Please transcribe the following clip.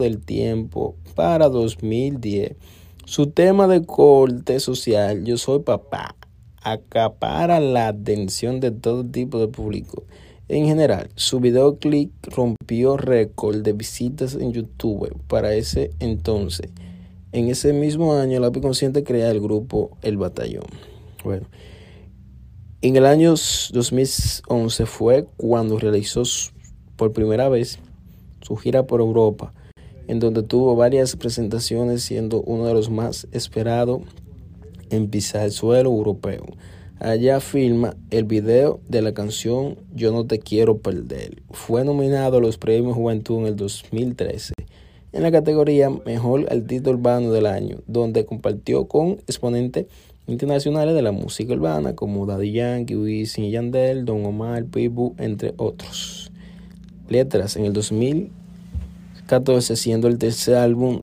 del tiempo para 2010. Su tema de corte social, Yo soy papá, acapara la atención de todo tipo de público. En general, su videoclip rompió récord de visitas en YouTube para ese entonces. En ese mismo año, Lápiz Consciente crea el grupo El Batallón. Bueno, en el año 2011 fue cuando realizó por primera vez su gira por Europa en donde tuvo varias presentaciones siendo uno de los más esperados en pisar el suelo europeo. Allá filma el video de la canción Yo no te quiero perder. Fue nominado a los Premios Juventud en el 2013 en la categoría Mejor Artista Urbano del Año, donde compartió con exponentes internacionales de la música urbana como Daddy Yankee, Wisin Yandel, Don Omar, Pitbull, entre otros. Letras en el 2000 14 siendo el tercer álbum